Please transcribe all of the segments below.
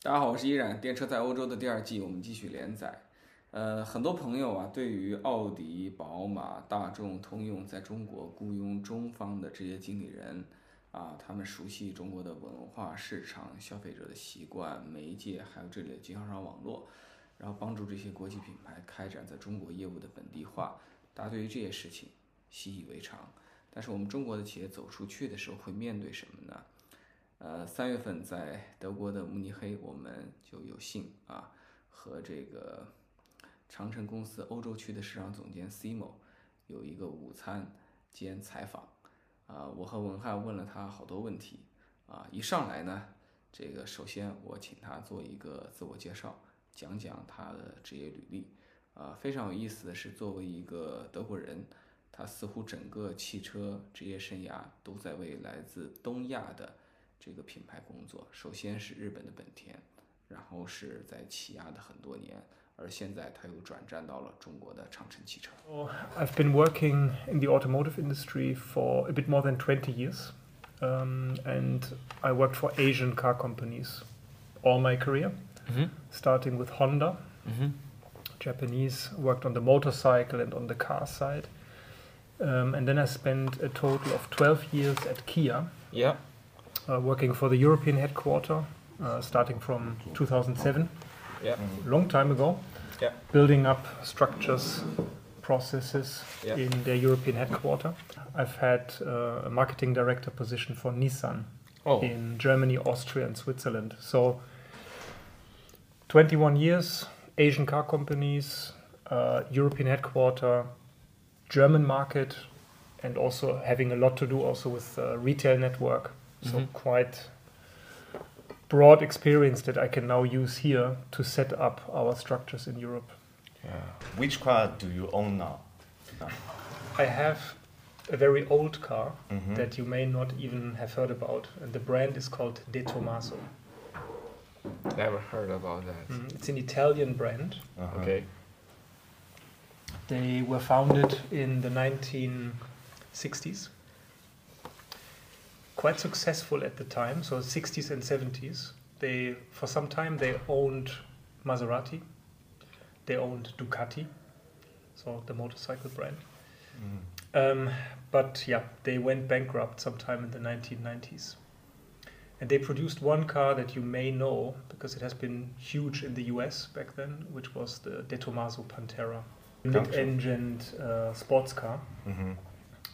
大家好，我是依然。电车在欧洲的第二季，我们继续连载。呃，很多朋友啊，对于奥迪、宝马、大众、通用在中国雇佣中方的这些经理人啊，他们熟悉中国的文化、市场、消费者的习惯、媒介，还有这里的经销商网络，然后帮助这些国际品牌开展在中国业务的本地化。大家对于这些事情习以为常。但是我们中国的企业走出去的时候会面对什么呢？呃，三月份在德国的慕尼黑，我们就有幸啊和这个长城公司欧洲区的市场总监 Simo 有一个午餐兼采访。啊，我和文翰问了他好多问题。啊，一上来呢，这个首先我请他做一个自我介绍，讲讲他的职业履历。啊，非常有意思的是，作为一个德国人。他似乎整个汽车职业生涯都在为来自东亚的 这个品牌工作。首先是日本的本田，然后是在起亚的很多年，而现在他又转战到了中国的长城汽车。I've been working in the automotive industry for a bit more than 20 years, um, and I worked for Asian car companies all my career, Mhm. starting with Honda. Mhm. Japanese, worked on the motorcycle and on the car side. Um, and then I spent a total of 12 years at Kia, Yeah. uh, working for the European headquarter, uh, starting from 2007, Yeah. long time ago, Yeah. building up structures, processes Yeah. in their European headquarter. I've had uh, a marketing director position for Nissan Oh. in Germany, Austria, and Switzerland. So, 21 years, Asian car companies, uh, European headquarter, German market, and also having a lot to do also with uh, retail network. So Mhm. quite broad experience that I can now use here to set up our structures in Europe. Yeah. Which car do you own now? I have a very old car Mhm. that you may not even have heard about, and the brand is called De Tomaso. Never heard about that. Mm, It's an Italian brand. Uh-huh. Okay. They were founded in the 1960s. Quite successful at the time, so 60s and 70s. They, for some time, they owned Maserati. They owned Ducati, so the motorcycle brand. Mm. Um, but yeah, they went bankrupt sometime in the 1990s. And they produced one car that you may know because it has been huge in the US back then, which was the De Tomaso Pantera, Gotcha. mid-engined uh, sports car. Mhm.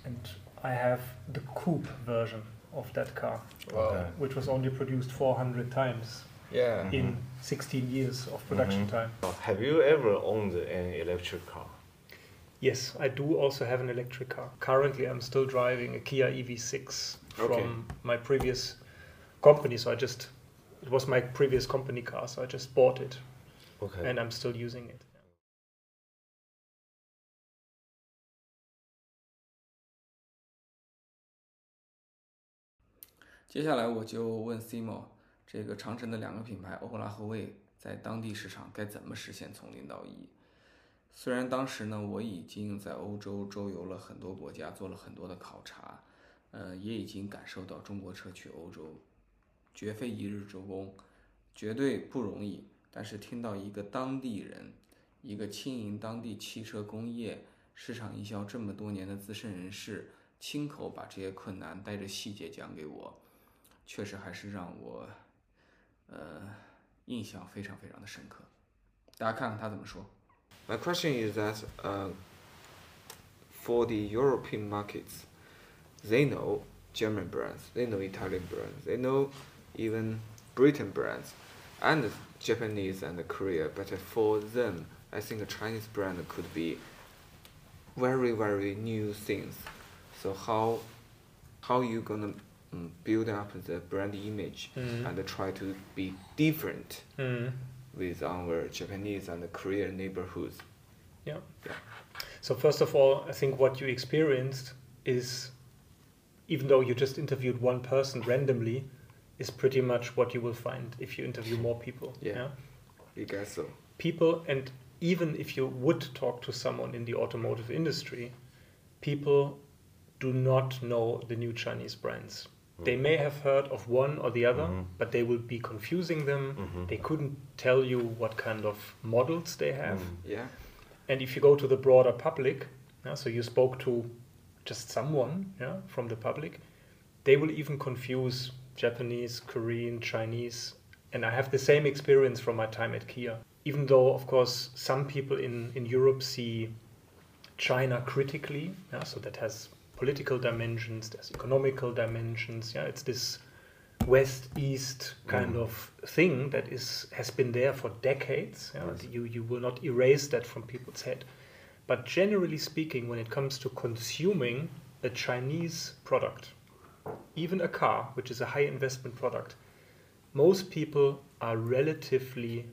And I have the coupe version of that car, Wow. Okay. which was only produced 400 times Yeah. In 16 years of production Mhm. time. Have you ever owned an electric car? Yes, I do also have an electric car. Currently, I'm still driving a Kia EV6 from Okay. my previous company. So I just, it was my previous company car, so I just bought it Okay. and I'm still using it. 接下来我就问 Simo，这个长城的两个品牌欧拉和魏在当地市场该怎么实现从零到一？虽然当时呢，我已经在欧洲周游了很多国家，做了很多的考察，呃，也已经感受到中国车去欧洲绝非一日之功，绝对不容易。但是听到一个当地人，一个经营当地汽车工业市场营销这么多年的资深人士，亲口把这些困难带着细节讲给我，确实还是让我，呃，印象非常非常的深刻。大家看看他怎么说。 My question is that uh, for the European markets, they know German brands, they know Italian brands, they know even Britain brands, and Japanese and Korea. But for them, I think a Chinese brand could be very very new things. So how how you gonna um, build up the brand image Mhm. and try to be different Mm. with our Japanese and Korean neighborhoods? Yeah. Yeah. So first of all, I think what you experienced is, even though you just interviewed one person randomly, is pretty much what you will find if you interview more people. Yeah. I guess so. People, and even if you would talk to someone in the automotive industry, people do not know the new Chinese brands. They may have heard of one or the other, Mhm. but they will be confusing them. Mhm. They couldn't tell you what kind of models they have. Mm. Yeah. And if you go to the broader public, yeah, so you spoke to just someone yeah, from the public, they will even confuse Japanese, Korean, Chinese. And I have the same experience from my time at Kia. Even though, of course, some people in, in Europe see China critically, yeah, so that has political dimensions, there's economical dimensions. Yeah, it's this west east kind Mhm. of thing that is has been there for decades. Yeah? Yes. You you will not erase that from people's head. But generally speaking, when it comes to consuming a Chinese product, even a car, which is a high investment product, most people are relatively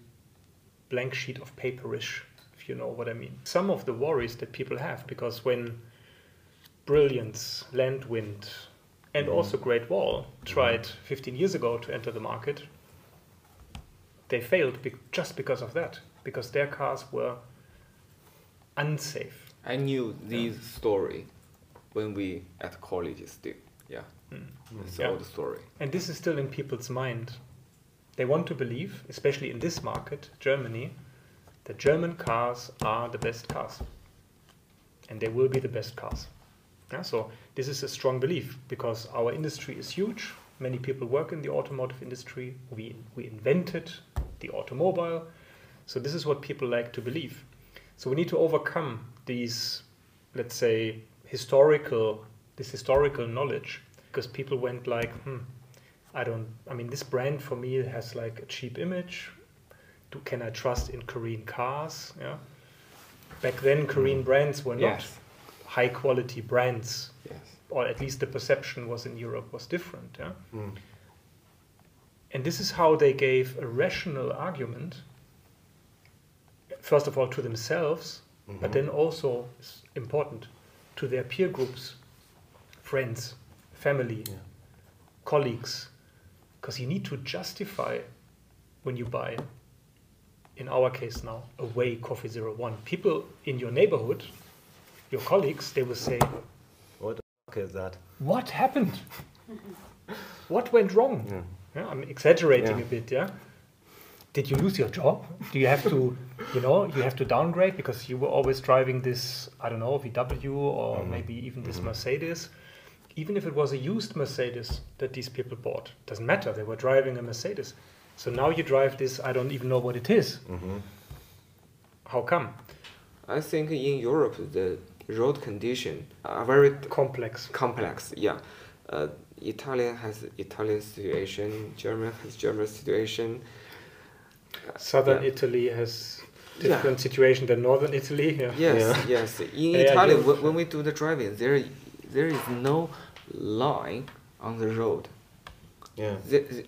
blank sheet of paperish, if you know what I mean. Some of the worries that people have, because when Brilliance, Landwind, and Mhm. also Great Wall tried 15 years ago to enter the market, they failed be- just because of that, because their cars were unsafe. I knew this story when we at college still. Yeah. Mm. It's Yeah. old story. And this is still in people's mind. They want to believe, especially in this market, Germany, that German cars are the best cars. And they will be the best cars. Yeah, so this is a strong belief because our industry is huge. Many people work in the automotive industry. We, we invented the automobile. So this is what people like to believe. So we need to overcome these, let's say, historical, this historical knowledge because people went like, hmm, I don't. I mean, this brand for me has like a cheap image. Do can I trust in Korean cars? Yeah. Back then, Korean brands were not Yes. High quality brands, Yes. or at least the perception was in Europe was different. Yeah. Mm. And this is how they gave a rational argument. First of all, to themselves, but Mhm. then also important to their peer groups, friends, family, Yeah. colleagues, because you need to justify when you buy. In our case now, a WEY Coffee zero one. People in your neighborhood, your colleagues, they will say, What the fuck is that? "What happened? what went wrong?" Yeah. Yeah, I'm exaggerating Yeah. a bit, yeah. Did you lose your job? Do you have to, you know, you have to downgrade because you were always driving this, I don't know, VW or Mhm. maybe even this Mhm. Mercedes. Even if it was a used Mercedes that these people bought, doesn't matter. They were driving a Mercedes. So now you drive this, I don't even know what it is. Mm-hmm. How come? I think in Europe the road condition are very Complex. complex. Yeah. Uh, Italian has Italian situation. German has German situation. Southern Yeah. Italy has Yeah. different situation than Northern Italy. Yeah. Yes, yes. In Yeah, Italy, you- when, when we do the driving, there there is no line on the road. Yeah.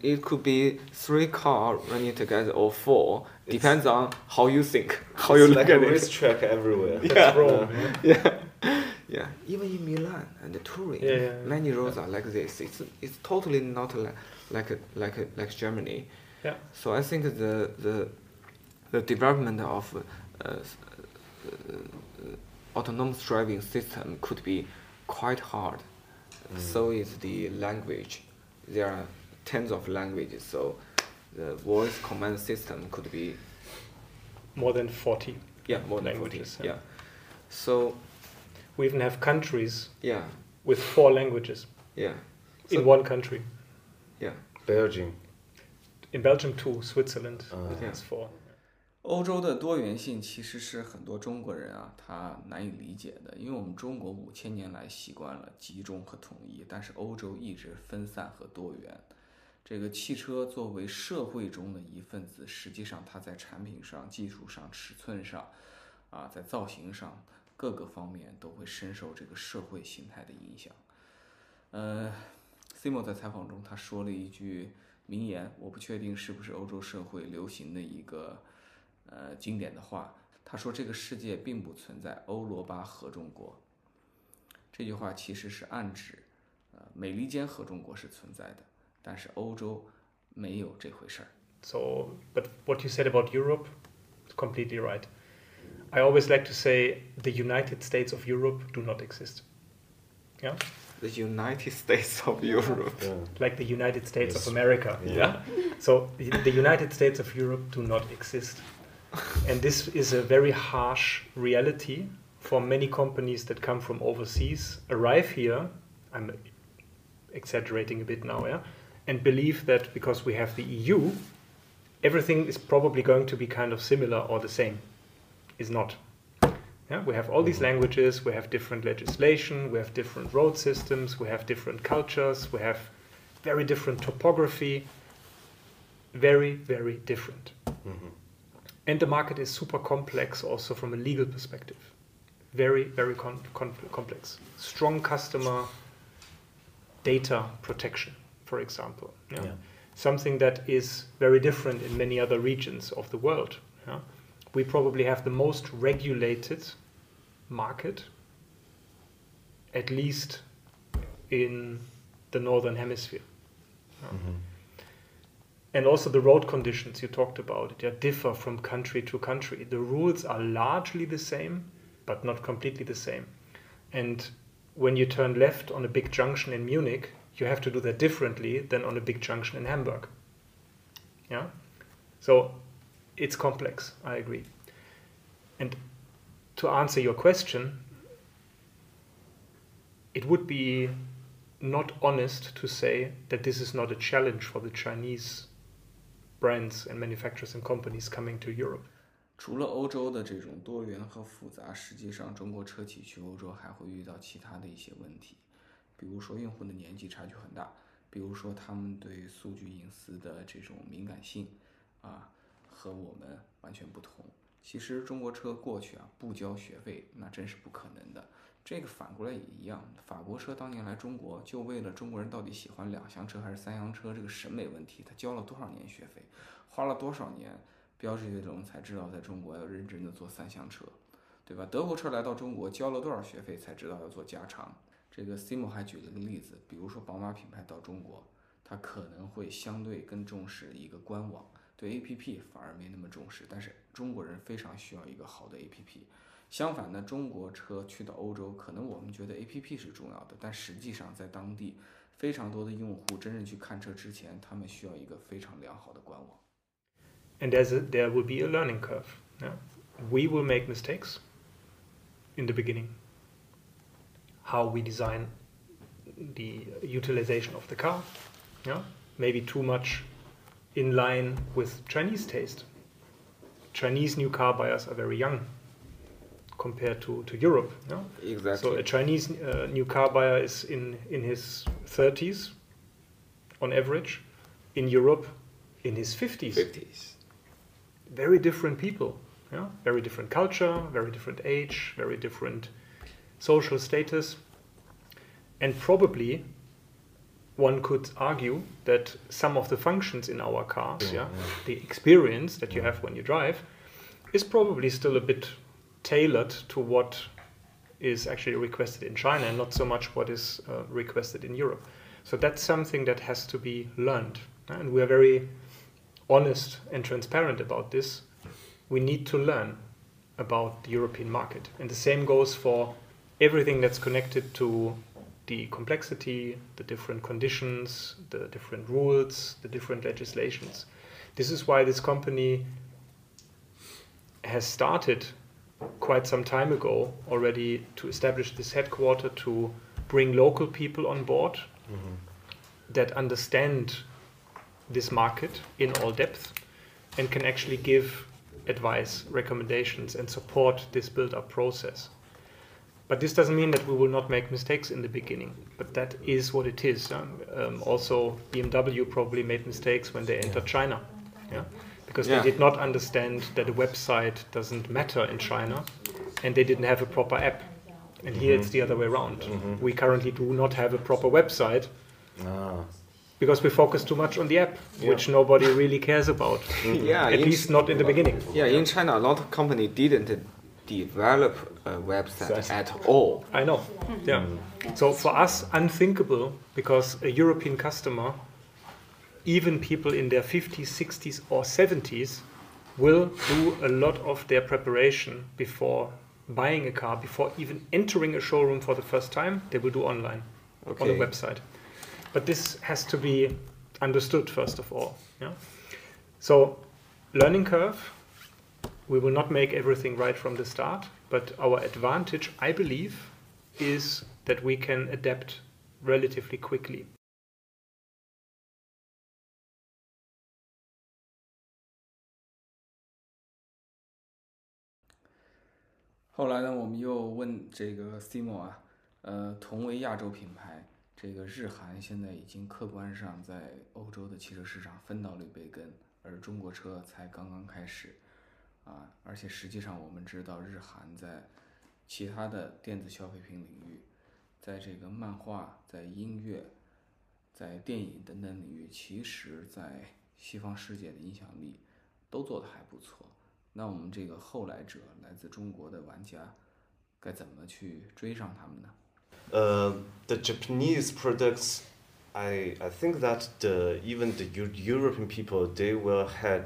It could be three car running together or four. Depends on how you think, how you look like at a it. racetrack everywhere. That's Rome. yeah. Yeah, yeah. Even in Milan and Turin, Yeah, yeah, yeah. many roads are like this. It's it's totally not like like a, like a, like Germany. Yeah. So I think the the the development of uh, uh, autonomous driving system could be quite hard. Mm. So is the language. There are tens of languages. So the voice command system could be More than 40. yeah more than 40. Languages, yeah. Yeah. So We even have countries yeah with four languages yeah in So- one country. yeah. Belgium. In Belgium, two. Switzerland Ah. has four. 欧洲的多元性其实是很多中国人啊他难以理解的，因为我们中国五千年来习惯了集中和统一，但是欧洲一直分散和多元。 这个汽车作为社会中的一份子，实际上它在产品上、技术上、尺寸上，啊，在造型上各个方面都会深受这个社会形态的影响。呃，Simo 在采访中他说了一句名言，我不确定是不是欧洲社会流行的一个呃经典的话。他说：“这个世界并不存在欧罗巴合众国。”这句话其实是暗指，呃，美利坚合众国是存在的，但是欧洲没有这回事儿。 So, but what you said about Europe is completely right. I always like to say the United States of Europe do not exist. Yeah, the United States of Europe. Yeah. like the United States Yes. of America. Yeah. So the the United States of Europe do not exist. and this is a very harsh reality for many companies that come from overseas, arrive here, I'm exaggerating a bit now, yeah, and believe that because we have the EU, everything is probably going to be kind of similar or the same. Is not. Yeah, we have all these languages, we have different legislation, we have different road systems, we have different cultures, we have very different topography, very, very different. Mhm. And the market is super complex also from a legal perspective. Very, very con- con- complex. Strong customer data protection, for example. yeah. Yeah. Something that is very different in many other regions of the world. yeah. We probably have the most regulated market, at least in the northern hemisphere. yeah. Mhm. And also the road conditions you talked about, they differ from country to country. The rules are largely the same, but not completely the same. And when you turn left on a big junction in Munich, you have to do that differently than on a big junction in Hamburg. Yeah? So it's complex, I agree. And to answer your question, it would be not honest to say that this is not a challenge for the Chinese brands and manufacturers and companies coming to Europe. 除了欧洲的这种多元和复杂，实际上中国车企去欧洲还会遇到其他的一些问题， 比如说用户的年纪差距很大，比如说他们对数据隐私的这种敏感性啊，和我们完全不同。其实中国车过去啊不交学费，那真是不可能的。这个反过来也一样，法国车当年来中国，就为了中国人到底喜欢两厢车还是三厢车这个审美问题，他交了多少年学费，花了多少年，标致越龙才知道在中国要认真的做三厢车，对吧？德国车来到中国交了多少学费才知道要做加长？这个 Simo 还举了个例子，比如说宝马品牌到中国，它可能会相对更重视一个官网，对 APP 反而没那么重视，但是中国人非常需要一个好的 APP。相反呢，中国车去到欧洲，可能我们觉得 APP 是重要的，但实际上在当地，非常多的用户真正去看车之前，他们需要一个非常良好的官网。And as a, there will be a learning curve. We will make mistakes in the beginning. How we design the utilization of the car, yeah? maybe too much in line with Chinese taste. Chinese new car buyers are very young compared to, to Europe. Yeah? Exactly. So a Chinese uh, new car buyer is in, in his 30s on average. In Europe, in his 50s. 50s. Very different people. Yeah? Very different culture, very different age, very different social status. And probably one could argue that some of the functions in our cars, yeah, the experience that you have when you drive, is probably still a bit tailored to what is actually requested in China and not so much what is uh, requested in Europe. So that's something that has to be learned. And we are very honest and transparent about this. We need to learn about the European market. And the same goes for everything that's connected to the complexity, the different conditions, the different rules, the different legislations. This is why this company has started quite some time ago already to establish this headquarter to bring local people on board mm-hmm. that understand this market in all depth and can actually give advice, recommendations, and support this build up process. But this doesn't mean that we will not make mistakes in the beginning, but that is what it is. Um, um, also, BMW probably made mistakes when they entered China. Yeah? Because Yeah. they did not understand that a website doesn't matter in China and they didn't have a proper app. And here it's the other way around. We currently do not have a proper website Ah. because we focus too much on the app, which nobody really cares about. Yeah, At least not in the beginning. yeah, in China, a lot of company didn't develop a website at all. I know. Yeah. Mm. So for us, unthinkable because a European customer, even people in their 50s, 60s, or 70s, will do a lot of their preparation before buying a car, before even entering a showroom for the first time. They will do online. on the Okay. website. But this has to be understood first of all. Yeah. So, learning curve We will not make everything right from the start, but our advantage, I believe, is that we can adapt relatively quickly. 后来呢，我们又问这个 Simo 啊，呃，同为亚洲品牌，这个日韩现在已经客观上在欧洲的汽车市场分到了一杯羹，而中国车才刚刚开始， 啊，而且实际上我们知道，日韩在其他的电子消费品领域，在这个漫画、在音乐、在电影等等领域，其实在西方世界的影响力都做得还不错。那我们这个后来者，来自中国的玩家，该怎么去追上他们呢？Uh, the Japanese products, I I think that the even the European people they will had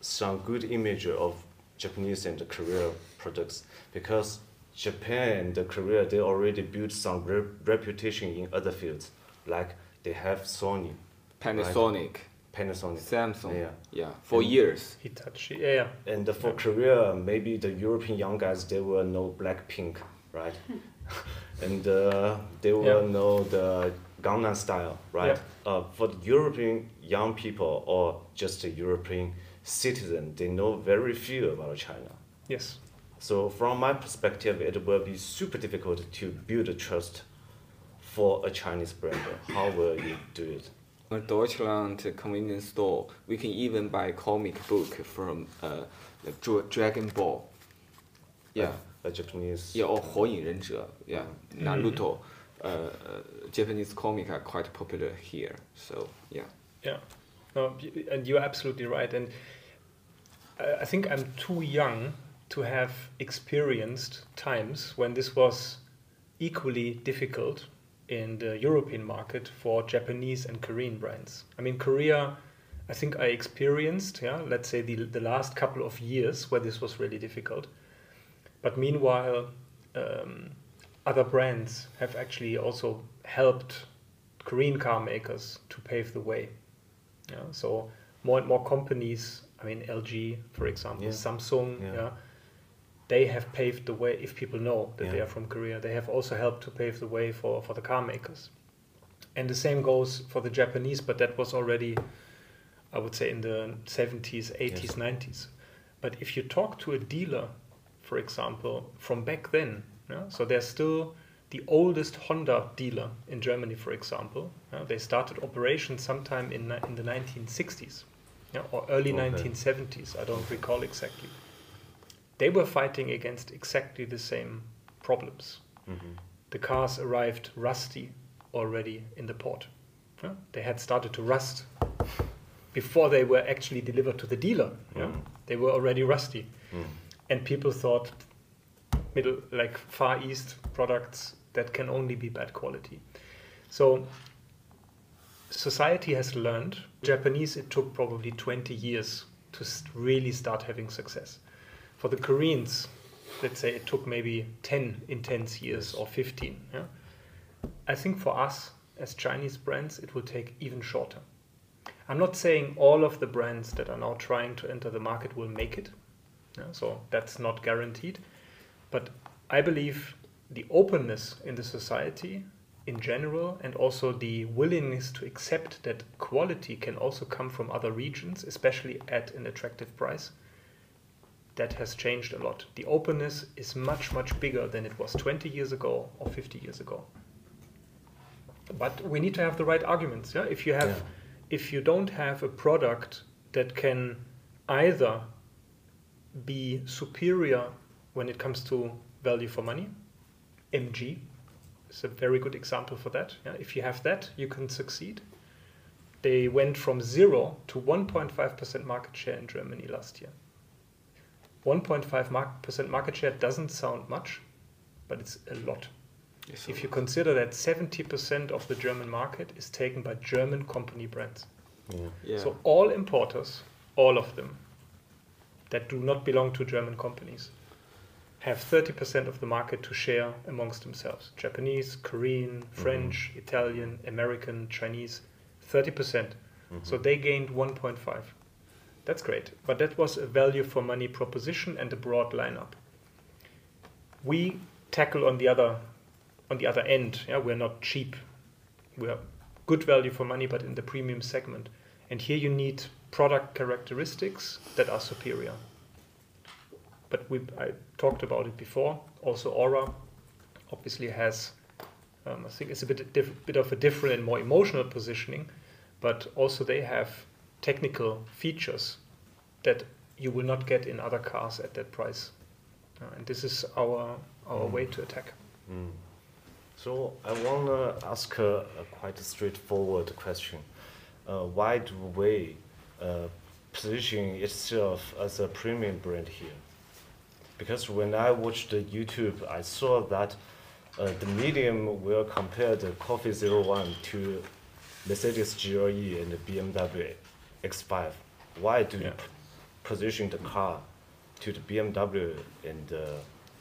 some good image of Japanese and Korea products because Japan and Korea they already built some re- reputation in other fields like they have Sony, Panasonic、Panasonic, Samsung, Yeah. yeah, for And- years. Hitachi, yeah, yeah. and for Korea maybe the European young guys they will know Blackpink, right? and uh, they will Yeah. know the Gangnam Style, right? Uh, for the European young people or just a European citizen, they know very few about China. Yes. So from my perspective, it will be super difficult to build a trust for a Chinese brand. How will you do it? A Deutschland convenience store, we can even buy comic book from uh, the Dra- Dragon Ball. Yeah, A Japanese. yeah, or 火影忍者. Yeah, Naruto. Uh, uh, Japanese comic are quite popular here. So yeah. Yeah, no, y- and you're absolutely right. And I think I'm too young to have experienced times when this was equally difficult in the European market for Japanese and Korean brands. I mean, Korea, I think I experienced, yeah, let's say the, the last couple of years where this was really difficult. But meanwhile, um, other brands have actually also helped Korean car makers to pave the way. Yeah, so more and more companies, I mean LG, for example, Yeah. Samsung, Yeah. yeah. they have paved the way. If people know that they are from Korea, they have also helped to pave the way for, for the car makers. And the same goes for the Japanese, but that was already, I would say, in the 70s, 80s, Yes. 90s. But if you talk to a dealer, for example, from back then, yeah, so they're still the oldest Honda dealer in Germany, for example. yeah, they started operations sometime in, in the 1960s yeah, or early Okay. 1970s. I don't recall exactly. They were fighting against exactly the same problems. Mhm. The cars arrived rusty already in the port. yeah. They had started to rust before they were actually delivered to the dealer. yeah. Mm. They were already rusty Mm. and people thought middle like far east products that can only be bad quality so society has learned japanese it took probably 20 years to really start having success. For the koreans let's say it took maybe 10 intense years or 15 yeah? I think for us as chinese brands it will take even shorter. I'm not saying all of the brands that are now trying to enter the market will make it yeah, so that's not guaranteed. But I believe the openness in the society in general and also the willingness to accept that quality can also come from other regions, especially at an attractive price, that has changed a lot. The openness is much, much bigger than it was 20 years ago or 50 years ago. But we need to have the right arguments. Yeah? If you have, Yeah. if you don't have a product that can either be superior when it comes to value for money. MG is a very good example for that. Yeah, if you have that, you can succeed. They went from zero to 1.5% market share in Germany last year. 1.5% mark- market share doesn't sound much, but it's a lot. Yes, If you consider that 70% of the German market is taken by German company brands. Yeah. yeah. So all importers, all of them, that do not belong to German companies, have 30% of the market to share amongst themselves Japanese, Korean, mm-hmm. French, Italian, American, Chinese 30%. percent mm-hmm. So they gained 1.5. That's great. But that was a value for money proposition and a broad lineup. We tackle on the other on the other end. Yeah, we're not cheap. We're good value for money, but in the premium segment. And here you need product characteristics that are superior. But we, I talked about it before. Also, ORA obviously has, um, I think it's a bit, bit of a different and more emotional positioning, but also they have technical features that you will not get in other cars at that price. Uh, and this is our, our way to attack. Mm. So I want to ask a, a quite straightforward question. Uh, why do we uh, position itself as a premium brand here? Because when I watched the YouTube, I saw that uh, the medium will compare the Coffee 01 to Mercedes GLE and the BMW X5. Why do Yeah. you position the car to the BMW and uh,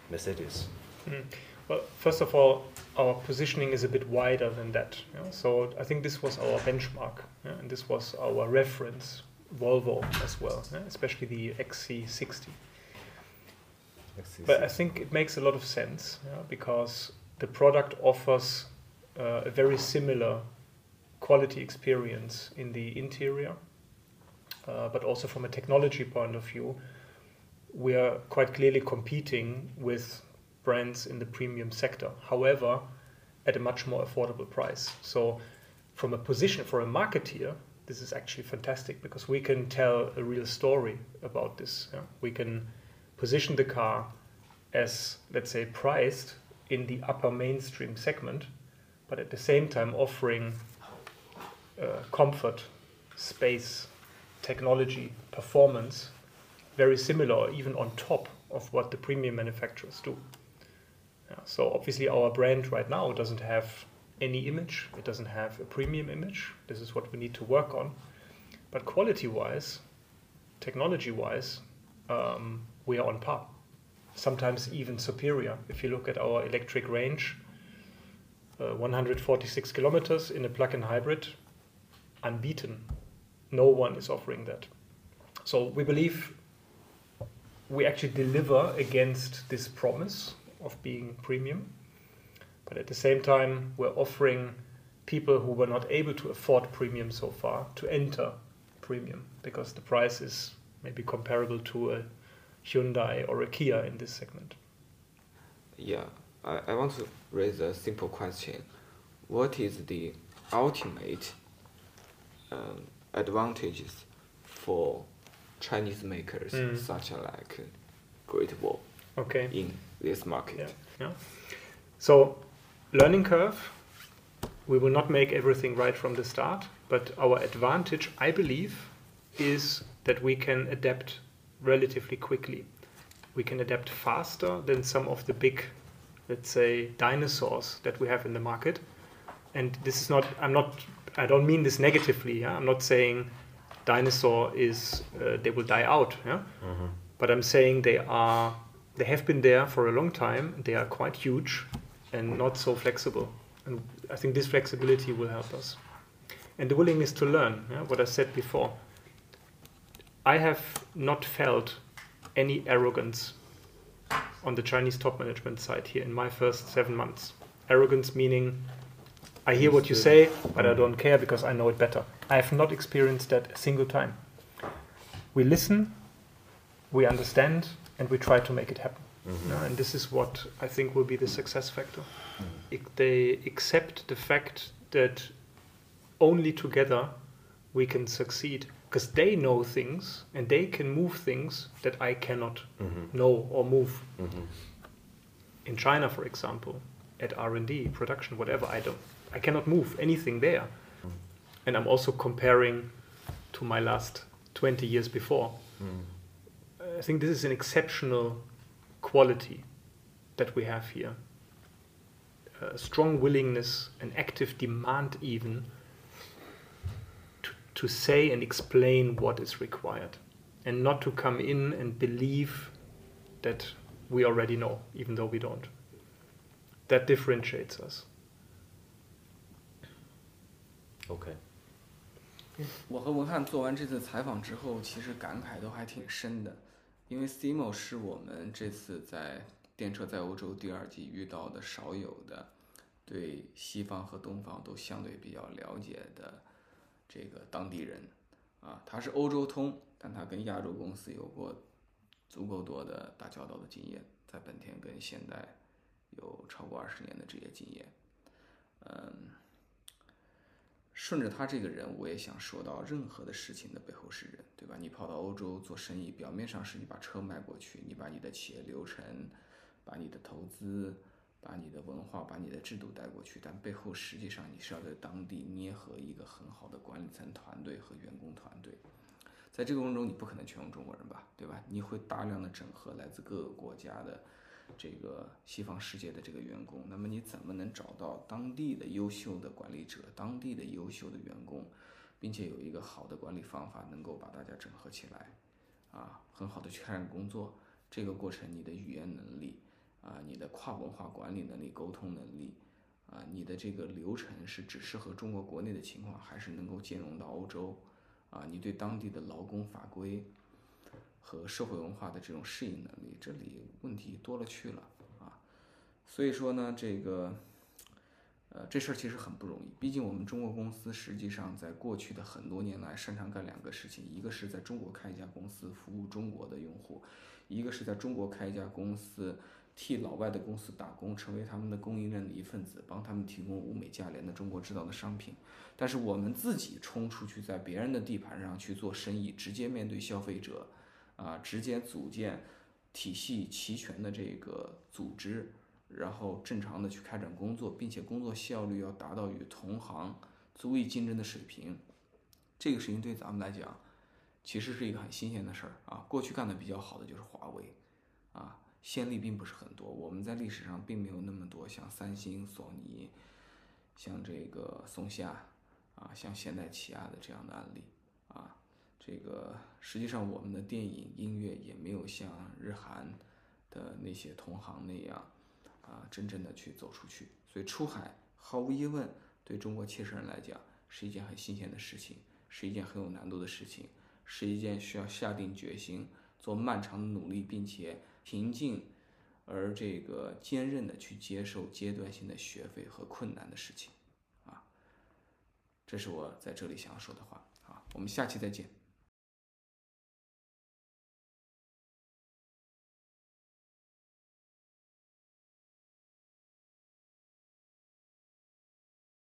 Mercedes? Mm. Well, first of all, our positioning is a bit wider than that. yeah. So I think this was our benchmark, yeah, and this was our reference, Volvo as well, yeah, especially the XC60. But I think it makes a lot of sense yeah, because the product offers uh, a very similar quality experience in the interior, uh, but also from a technology point of view, we are quite clearly competing with brands in the premium sector. However, at a much more affordable price. So, from a position for a marketeer, this is actually fantastic because we can tell a real story about this. yeah. We can position the car as, let's say, priced in the upper mainstream segment, but at the same time offering uh, comfort, space, technology, performance, very similar, even on top of what the premium manufacturers do. Yeah, so obviously, our brand right now doesn't have any image. It doesn't have a premium image. This is what we need to work on. But quality-wise, technology-wise, um, we are on par. Sometimes even superior. If you look at our electric range, uh, 146 kilometers in a plug-in hybrid, unbeaten. No one is offering that. So we believe we actually deliver against this promise of being premium. But at the same time, we're offering people who were not able to afford premium so far to enter premium because the price is maybe comparable to a Hyundai or a Kia in this segment. Yeah, I, I want to raise a simple question. What is the ultimate um, advantages for Chinese makers Mm. such as like Great Wall Okay. in this market? Yeah. Yeah. So, learning curve. We will not make everything right from the start, but our advantage, I believe, is that we can adapt relatively quickly. We can adapt faster than some of the big, let's say, dinosaurs that we have in the market. And this is not, I'm not, I don't mean this negatively. Yeah? I'm not saying dinosaur is, uh, they will die out. Yeah? but I'm saying they are they have been there for a long time. They are quite huge and not so flexible. And I think this flexibility will help us. And the willingness to learn, yeah, what I said before. I have not felt any arrogance on the Chinese top management side here in my first seven months. Arrogance meaning I hear what you say, uh, but I don't care because I know it better. I have not experienced that a single time. We listen, we understand, and we try to make it happen. Yeah, and this is what I think will be the success factor. Mm-hmm. If they accept the fact that only together we can succeed because they know things and they can move things that I cannot mm-hmm. know or move. Mm-hmm. In China, for example, at R&D, production, whatever, I don't, I cannot move anything there. Mm. And I'm also comparing to my last 20 years before. Mm. I think this is an exceptional quality that we have here. A strong willingness, an active demand, even to, to say and explain what is required, and not to come in and believe that we already know, even though we don't. That differentiates us. Okay. 我和文翰做完这次采访之后，其实感慨都还挺深的，因为 Simo 是我们这次在电车在欧洲第二季遇到的少有的对西方和东方都相对比较了解的 这个当地人啊，他是欧洲通，但他跟亚洲公司有过足够多的打交道的经验，在本田跟现代有超过二十年的职业经验，嗯。顺着他这个人，我也想说到，任何的事情的背后是人，对吧？你跑到欧洲做生意，表面上是你把车卖过去，你把你的企业流程、把你的投资、把你的文化、把你的制度带过去，但背后实际上你是要在当地捏合一个很好的管理层团队和员工团队。在这个过程中，你不可能全用中国人吧，对吧？你会大量的整合来自各个国家的。这个西方世界的这个员工，那么你怎么能找到当地的优秀的管理者、当地的优秀的员工，并且有一个好的管理方法，能够把大家整合起来，啊，很好的去开展工作。这个过程，你的语言能力，啊，你的跨文化管理能力、沟通能力，啊，你的这个流程是只适合中国国内的情况，还是能够兼容到欧洲？啊，你对当地的劳工法规。和社会文化的这种适应能力，这里问题多了去了啊。所以说呢，这个，呃，这事儿其实很不容易。毕竟我们中国公司实际上在过去的很多年来擅长干两个事情：一个是在中国开一家公司服务中国的用户，一个是在中国开一家公司替老外的公司打工，成为他们的供应链的一份子，帮他们提供物美价廉的中国制造的商品。但是我们自己冲出去，在别人的地盘上去做生意，直接面对消费者。啊，直接组建体系齐全的这个组织，然后正常的去开展工作，并且工作效率要达到与同行足以竞争的水平。这个事情对咱们来讲，其实是一个很新鲜的事儿啊。过去干的比较好的就是华为，啊，先例并不是很多。我们在历史上并没有那么多像三星、索尼，像这个松下，啊，像现代起亚的这样的案例，啊。这个实际上，我们的电影音乐也没有像日韩的那些同行那样啊，真正的去走出去。所以出海毫无疑问对中国汽车人来讲是一件很新鲜的事情，是一件很有难度的事情，是一件需要下定决心做漫长的努力，并且平静而这个坚韧的去接受阶段性的学费和困难的事情啊。这是我在这里想要说的话啊。我们下期再见。